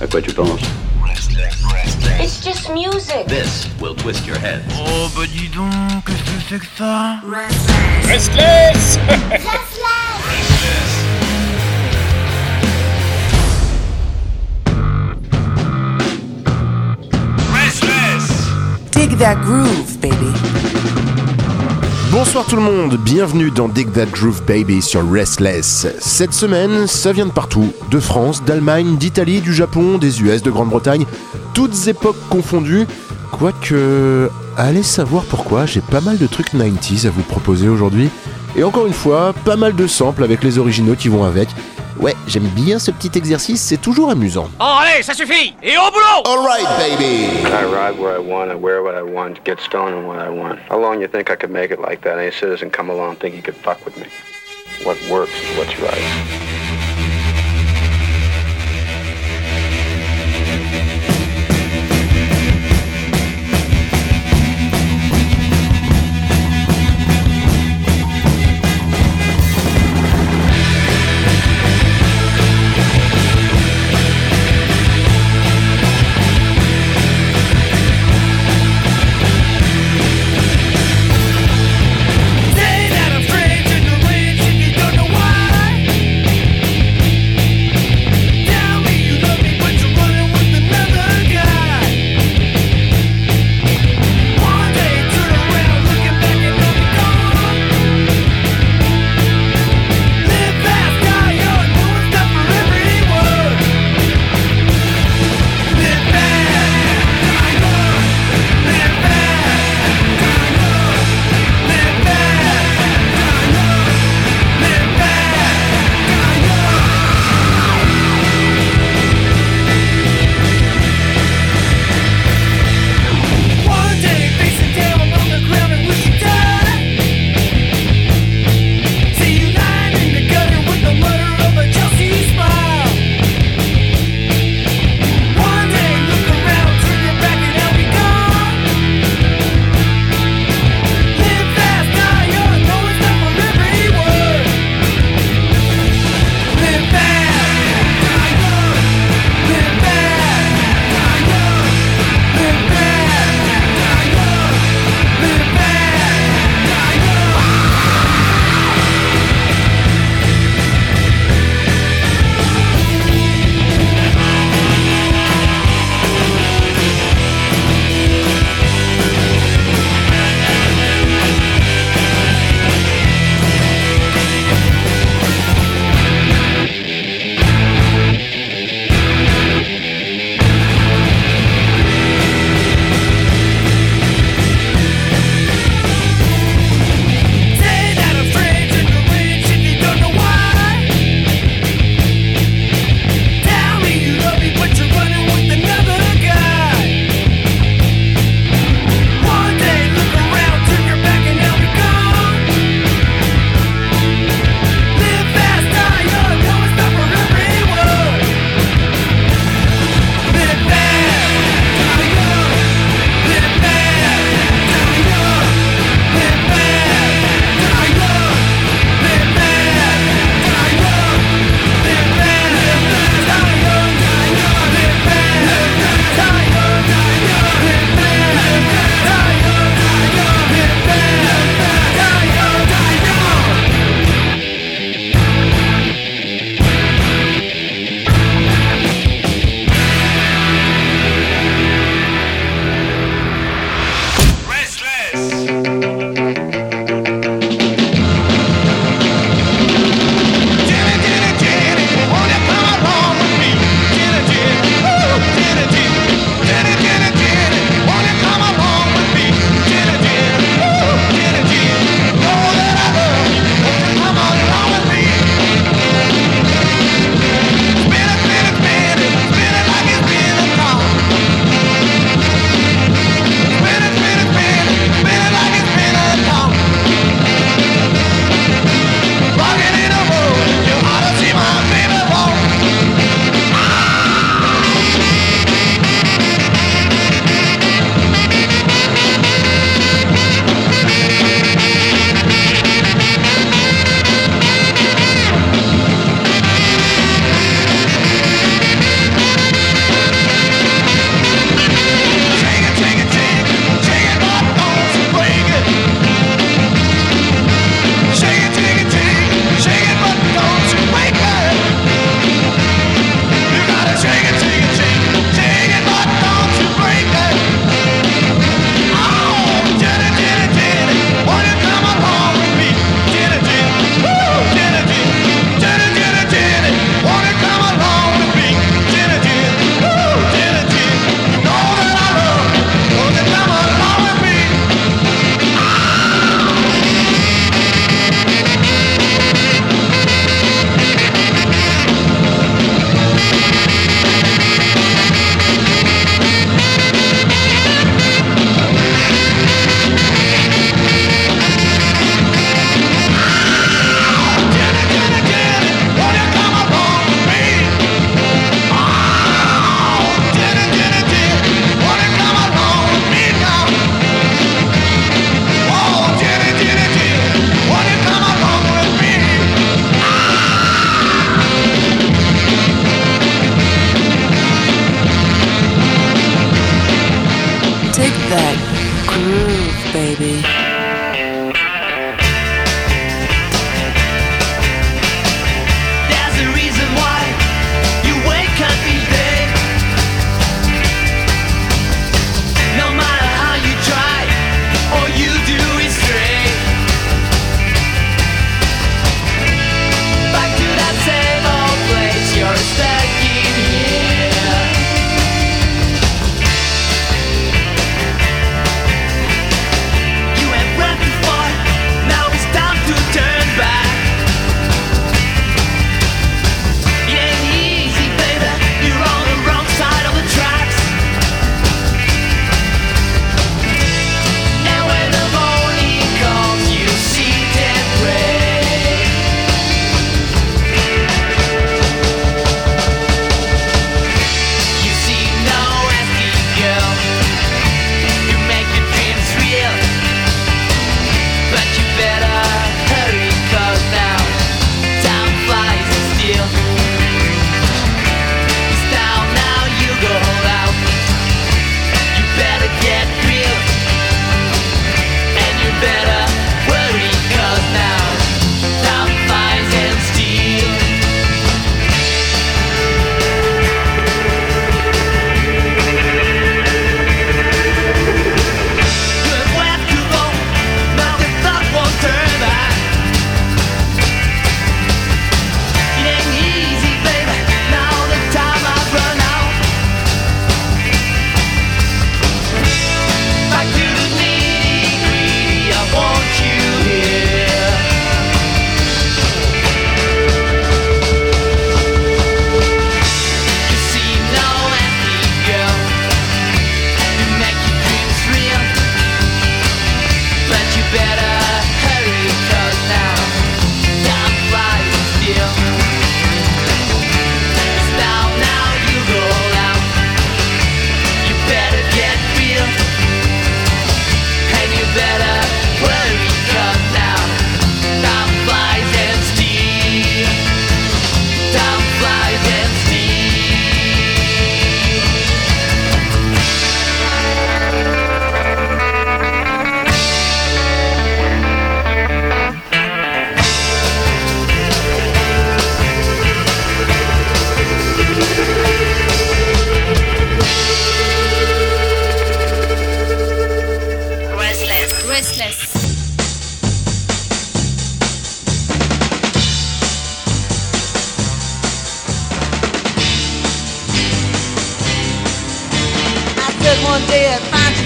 À quoi tu penses It's just music. This will twist your head. Oh bah dis donc, qu'est-ce que c'est que ça Restless Dig that groove, baby. Bonsoir tout le monde, bienvenue dans Dig That Groove Baby sur Restless. Cette semaine, ça vient de partout, de France, d'Allemagne, d'Italie, du Japon, des US, de Grande-Bretagne, toutes époques confondues. Quoique, allez savoir pourquoi, j'ai pas mal de trucs 90s à vous proposer aujourd'hui. Et encore une fois, pas mal de samples avec les originaux qui vont avec. Ouais, j'aime bien ce petit exercice, c'est toujours amusant. Oh allez, ça suffit Et au boulot Alright baby I ride where I want, I wear what I want, get stoned when I want? How long you think I could make it like that? Any citizen come along and think he could fuck with me? What works is what's right.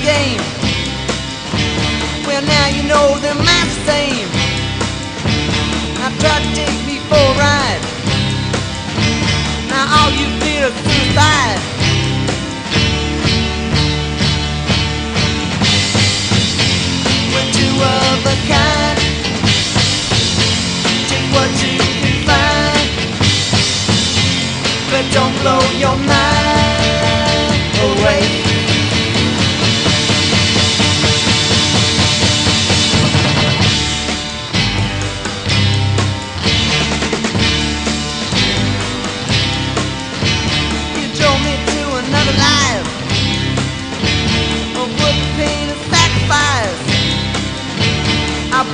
Game. Well, now you know they're my same. Now try to take me for a ride. Now all you feel is suicide. We're two of a kind. Take what you can find, but don't blow your mind away.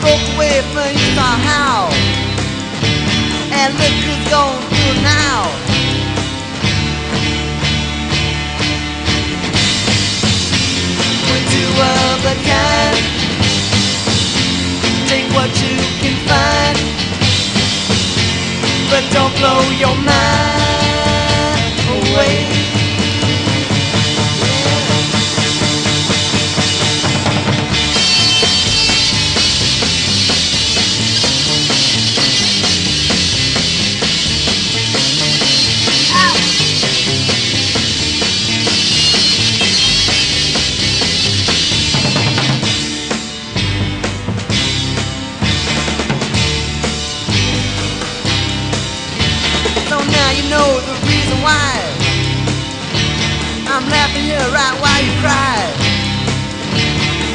Broke away from you somehow. And look who's going through now. We're two of a kind. Take what you can find. But don't blow your mind away. I'm laughing here right while you cry.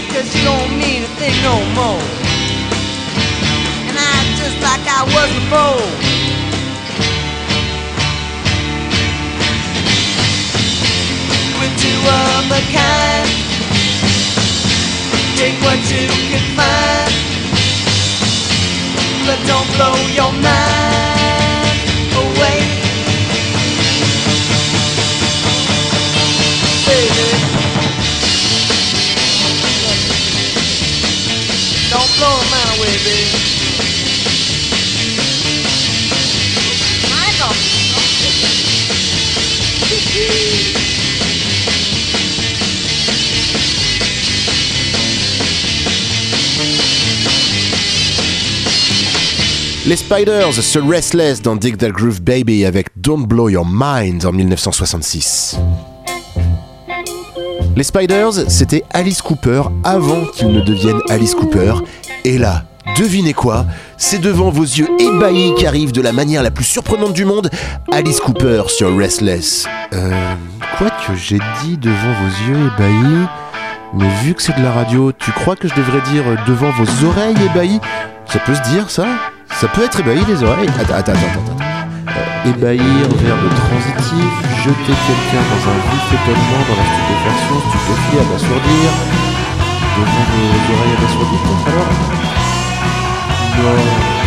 Cause you don't mean a thing no more. And I just like I was before. We're two of a kind. Take what you can find. But don't blow your mind Les Spiders se Restless dans Dig That Groove Baby avec Don't Blow Your Mind en 1966. Les Spiders, c'était Alice Cooper avant qu'il ne devienne Alice Cooper. Et là, devinez quoi C'est devant vos yeux ébahis qu'arrive de la manière la plus surprenante du monde Alice Cooper sur Restless. Euh. Quoi que j'ai dit devant vos yeux ébahis Mais vu que c'est de la radio, tu crois que je devrais dire devant vos oreilles ébahies? Ça peut se dire ça? Ça peut être ébahi les oreilles Attends, attends, attends, attends. Euh, ébahir, verbe transitif, jeter quelqu'un dans un vif étonnement, dans la stupéfaction, stupéfier, abasourdir. Devant vos oreilles abasourdies, alors? go.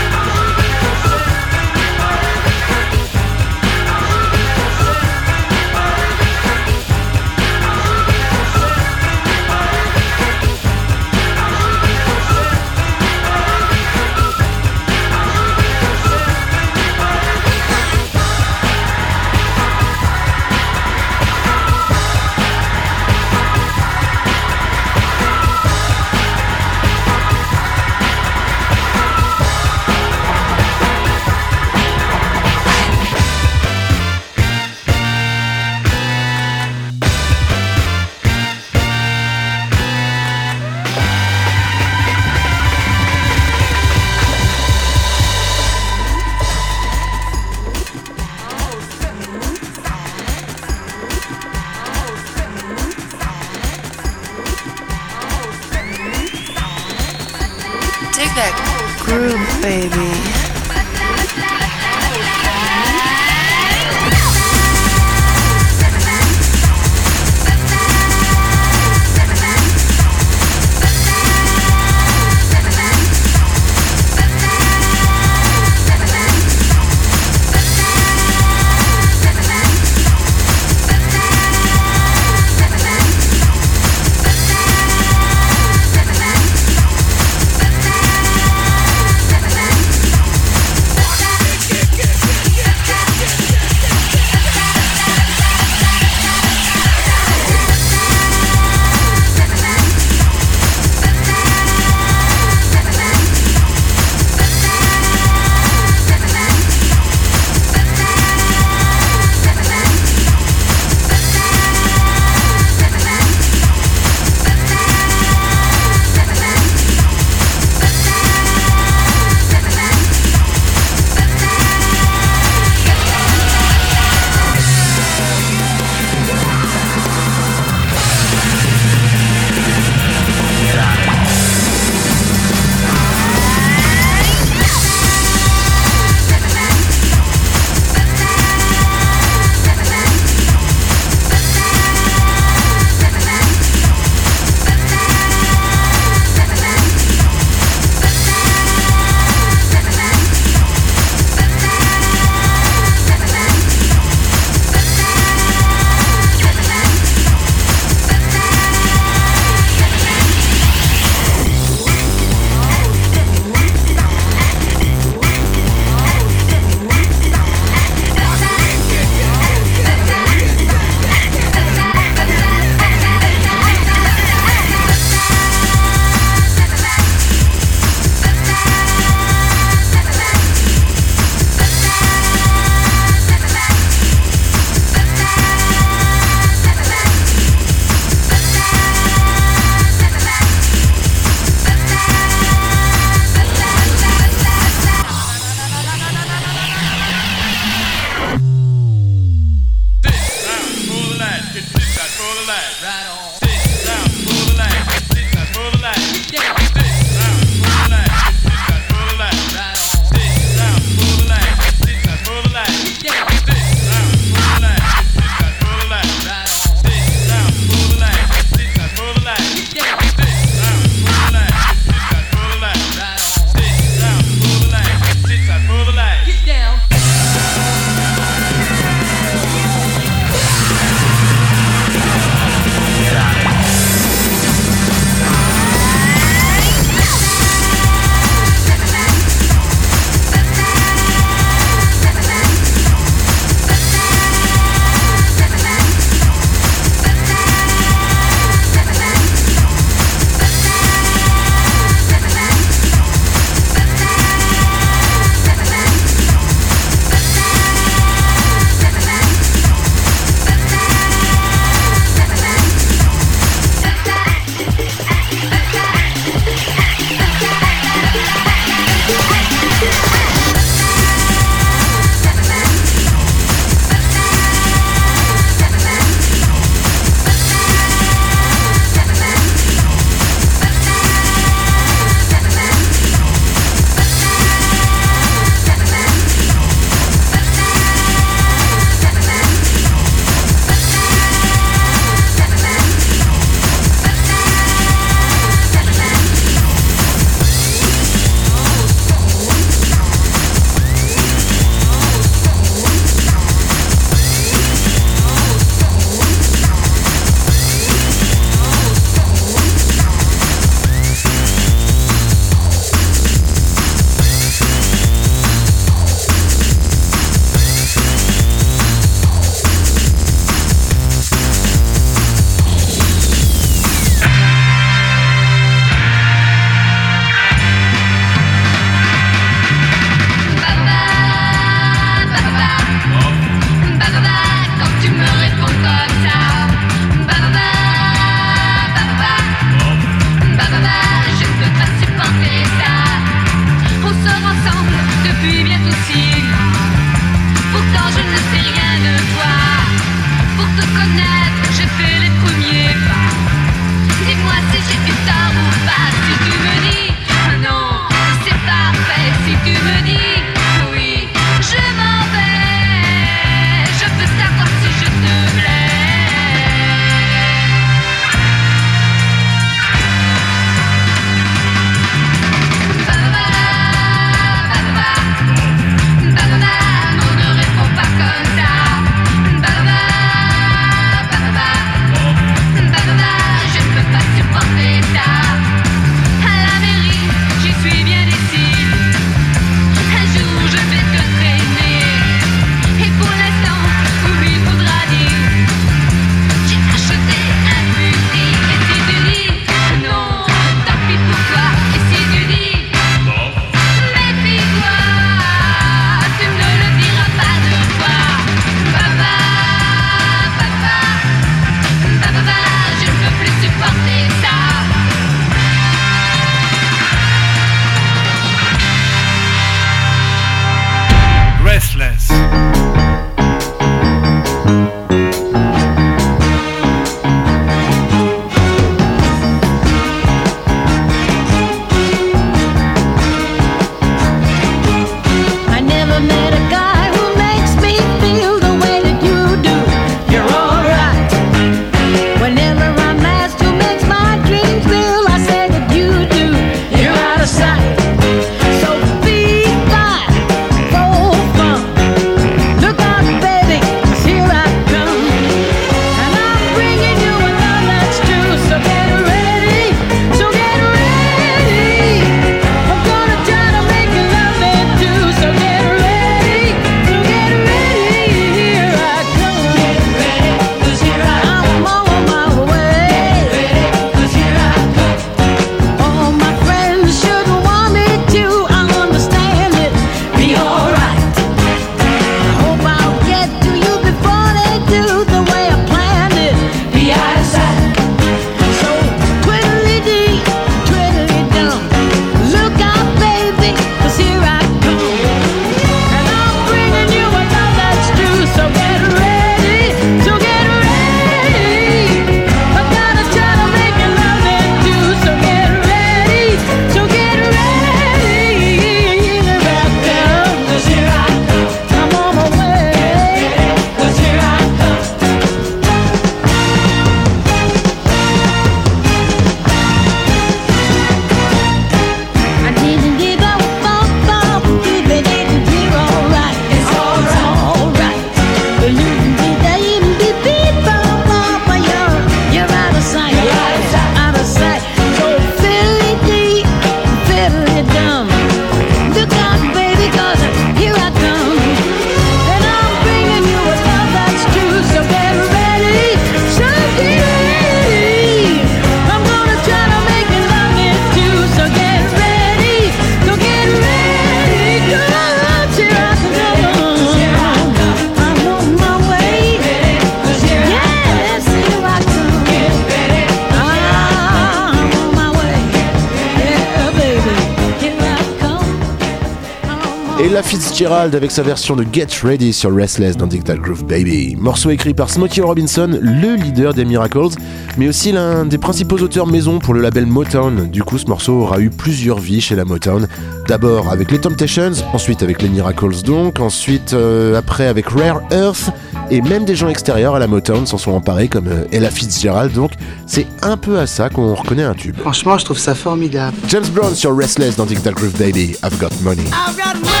Fitzgerald avec sa version de Get Ready sur Restless dans Digital Groove Baby. Morceau écrit par Smokey Robinson, le leader des Miracles, mais aussi l'un des principaux auteurs maison pour le label Motown. Du coup, ce morceau aura eu plusieurs vies chez la Motown. D'abord avec les Temptations, ensuite avec les Miracles donc, ensuite euh, après avec Rare Earth, et même des gens extérieurs à la Motown s'en sont emparés comme euh, Ella Fitzgerald, donc c'est un peu à ça qu'on reconnaît un tube. Franchement, je trouve ça formidable. James Brown sur Restless dans Digital Groove Baby, I've got money. I've got money.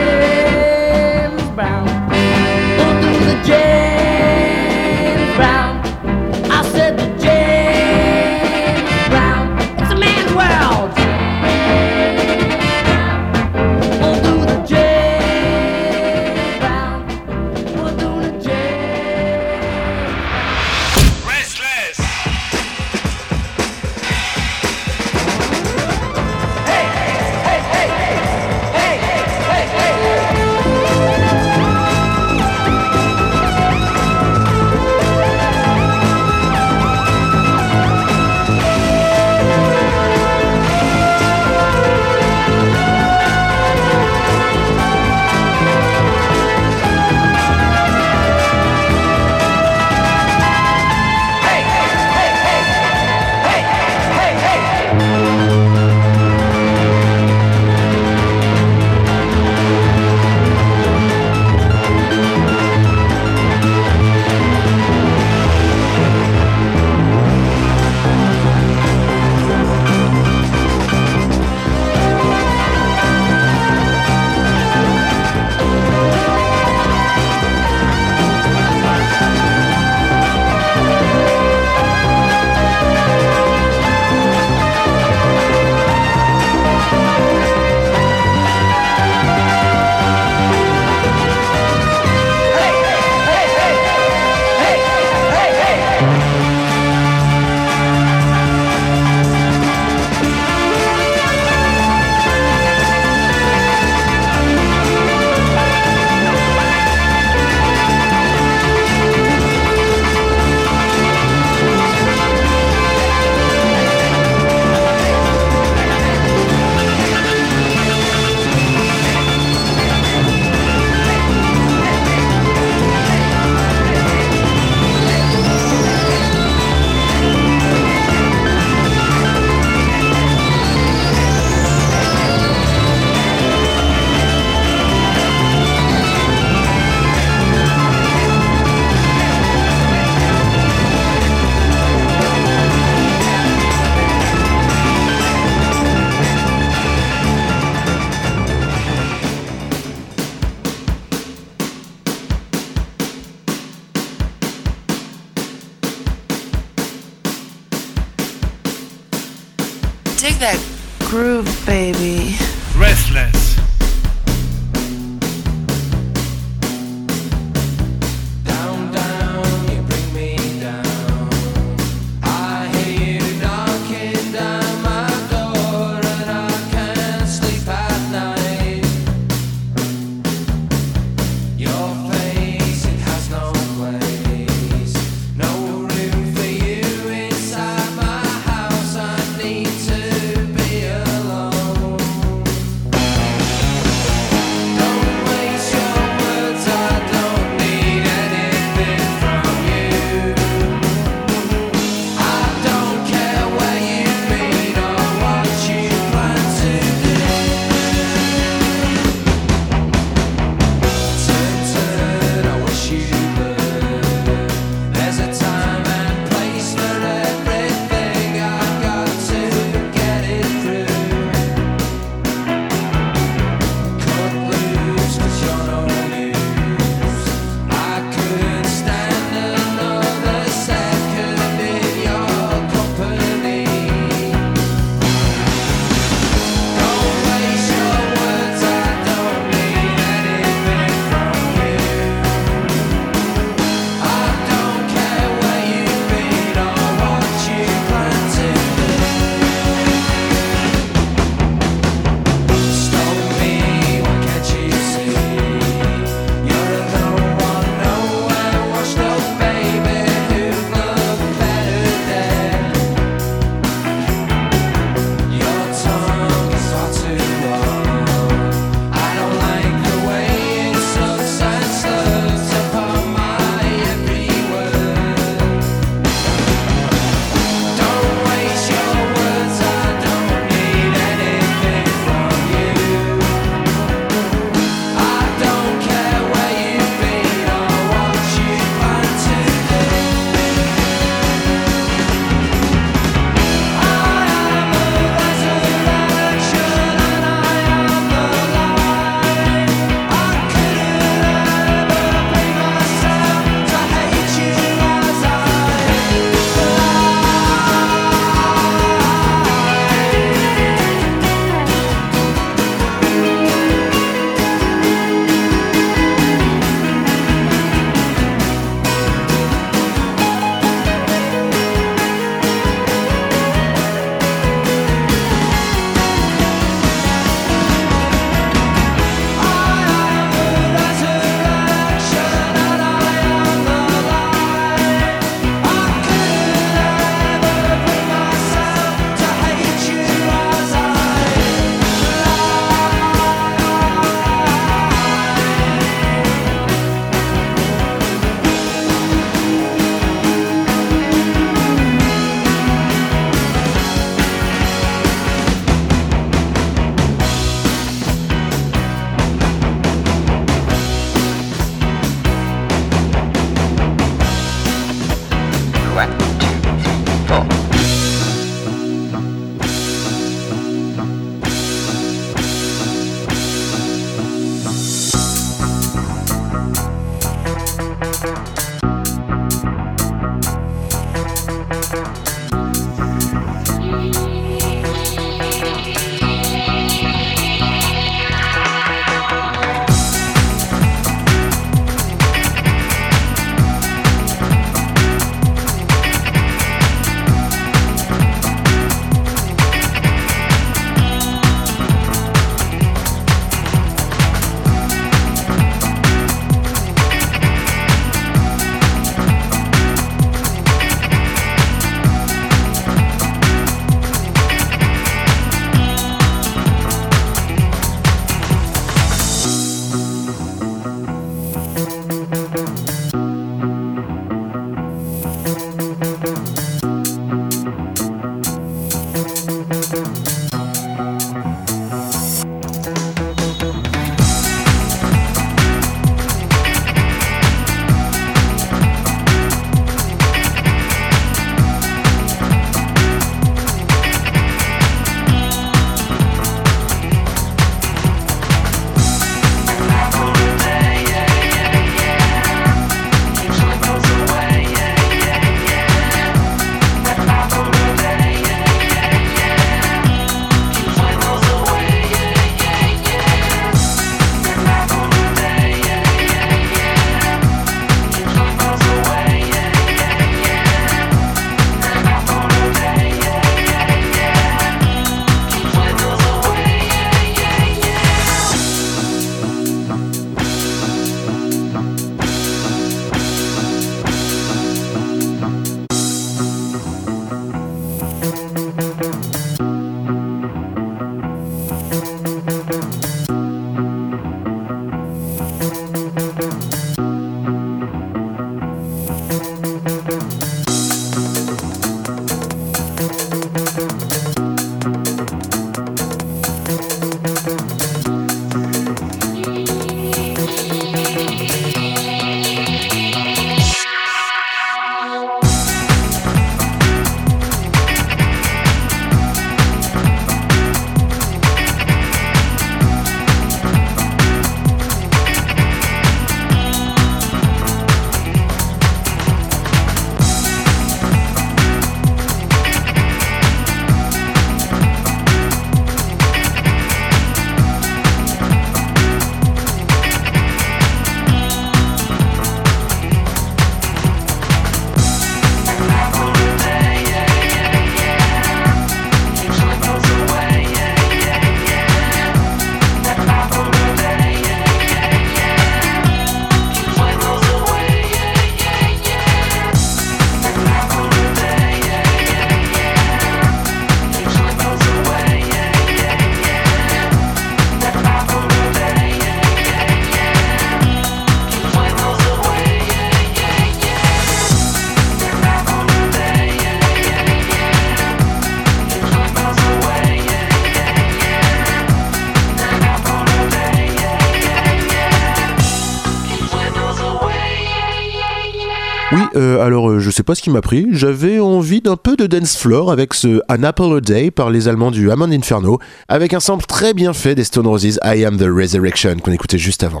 pas ce qui m'a pris. J'avais envie d'un peu de dance floor avec ce An Apple a Day par les Allemands du Hammond Inferno, avec un sample très bien fait des Stone Roses I Am the Resurrection qu'on écoutait juste avant.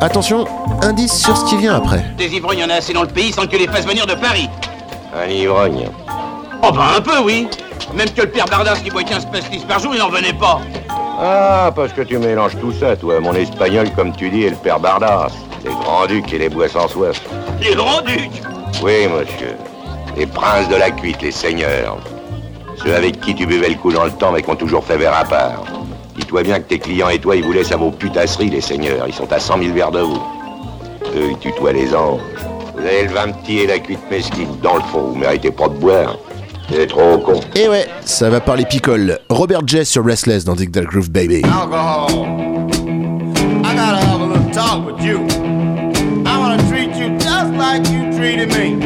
Attention, indice sur ce qui vient après. Des ivrognes, en a assez dans le pays sans que tu les fasses venir de Paris. Un ivrogne Oh ben un peu, oui. Même que le père Bardas qui boit 15 pastilles par jour, il n'en venait pas. Ah, parce que tu mélanges tout ça, toi, mon espagnol, comme tu dis, et le père Bardas. Les grands-ducs et les bois sans soif. Les grands-ducs? Oui, monsieur. Les princes de la cuite, les seigneurs. Ceux avec qui tu buvais le coup dans le temps, mais qui ont toujours fait verre à part. Dis-toi bien que tes clients et toi, ils vous laissent à vos putasseries, les seigneurs. Ils sont à 100 000 verres de vous. Eux, ils tutoient les anges. Vous avez le vin petit et la cuite mesquine. Dans le fond, vous méritez pas de boire. C'est trop con. Eh ouais, ça va parler picole. Robert Jay sur Restless dans Digital Groove Baby. I a little with you. me.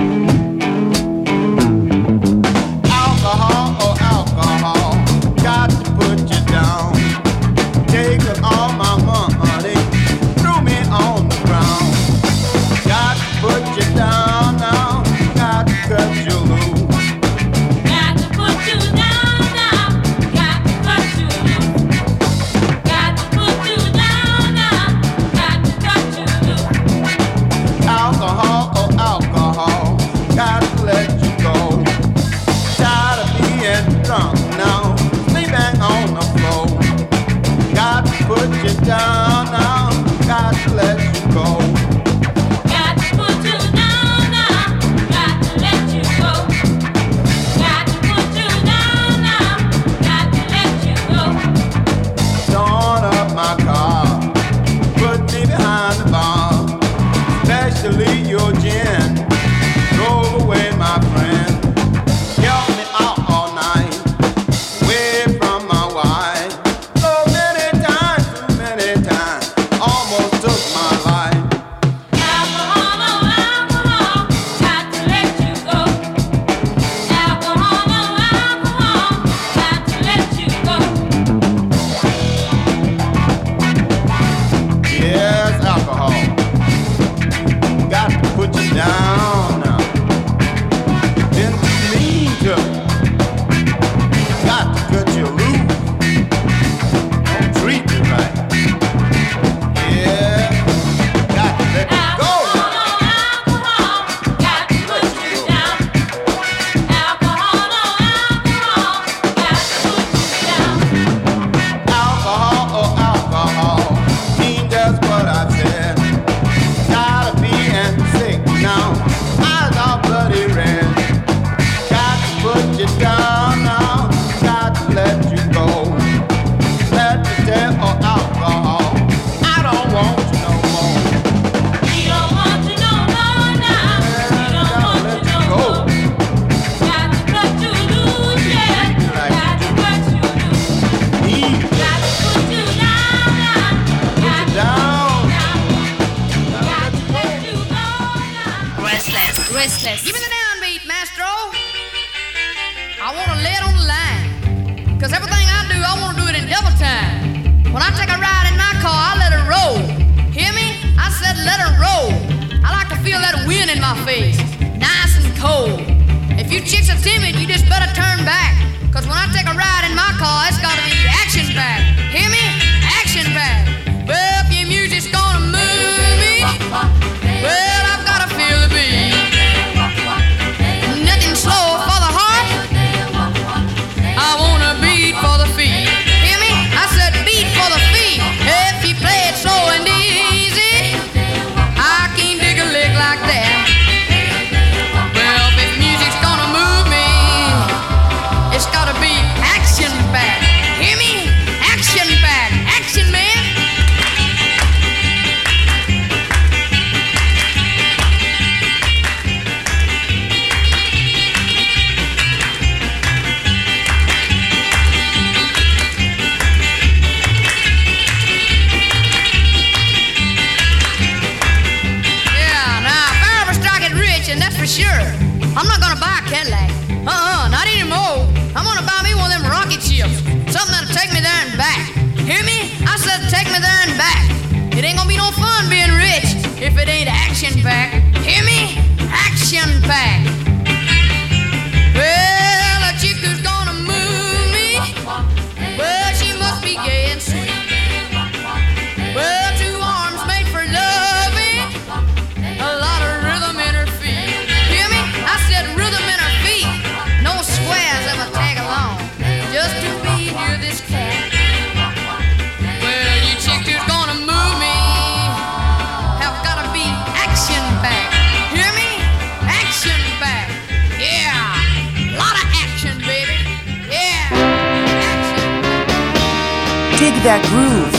That groove,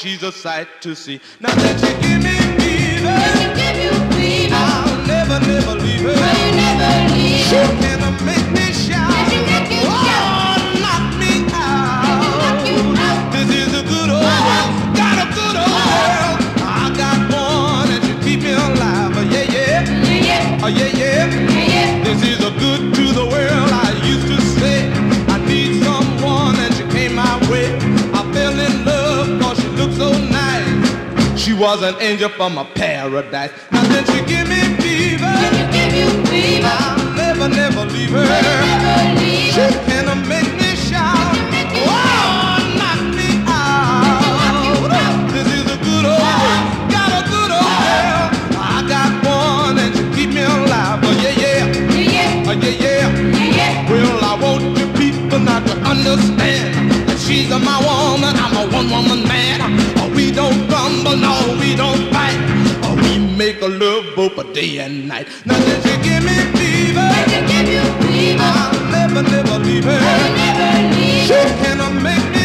Jesus' sight to see. Now was an angel from a paradise. Now then she give me fever. give you fever, I'll never, never leave her. She can make me shout. Oh, knock me out. This is a good old. Got a good old world. I got one and she keep me alive. Oh yeah, yeah. Oh yeah, yeah. Well, I want you people not to understand that she's my woman, I'm a one-woman man. Don't fight. Oh, we make a love both a day and night. Now that you give me fever, Did you give you fever? I'll never, never leave her. She can make me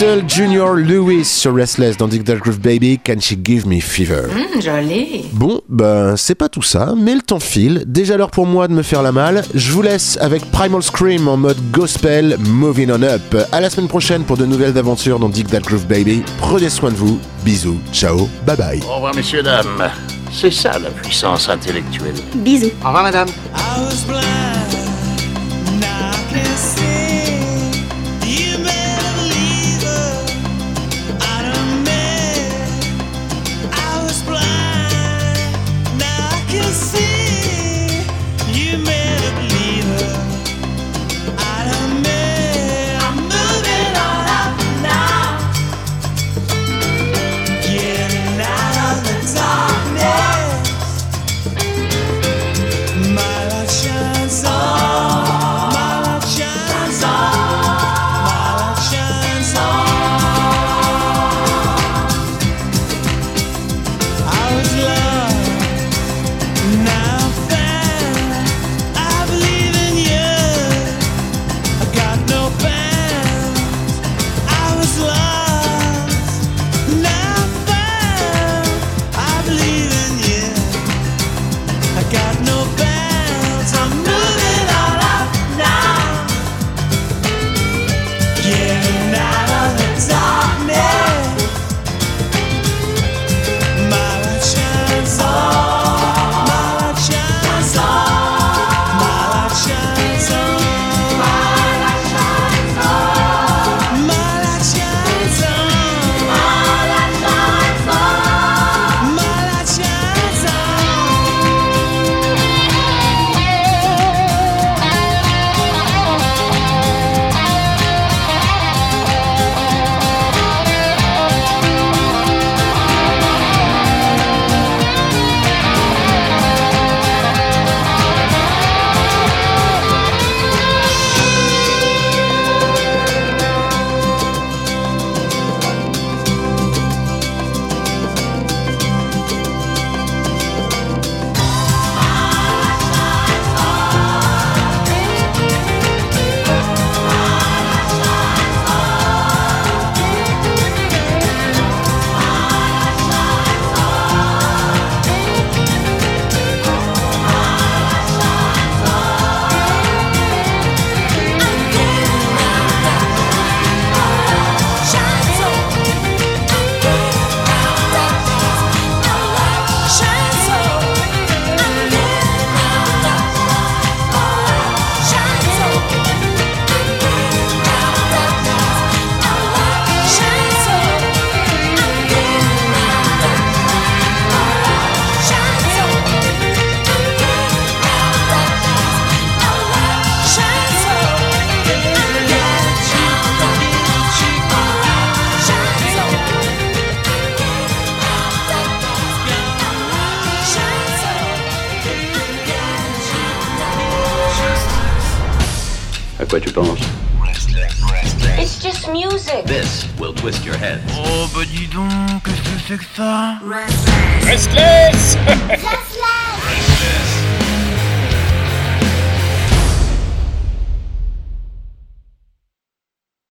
Little Junior Lewis sur Restless dans Dig That Groove Baby, Can She Give Me Fever? Hum, joli. Bon, ben c'est pas tout ça, mais le temps file. Déjà l'heure pour moi de me faire la malle. Je vous laisse avec Primal Scream en mode gospel, moving on up. À la semaine prochaine pour de nouvelles aventures dans Dig That Groove Baby. Prenez soin de vous. Bisous. Ciao. Bye bye. Au revoir, messieurs, dames. C'est ça la puissance intellectuelle. Bisous. Au revoir, madame. I was blind,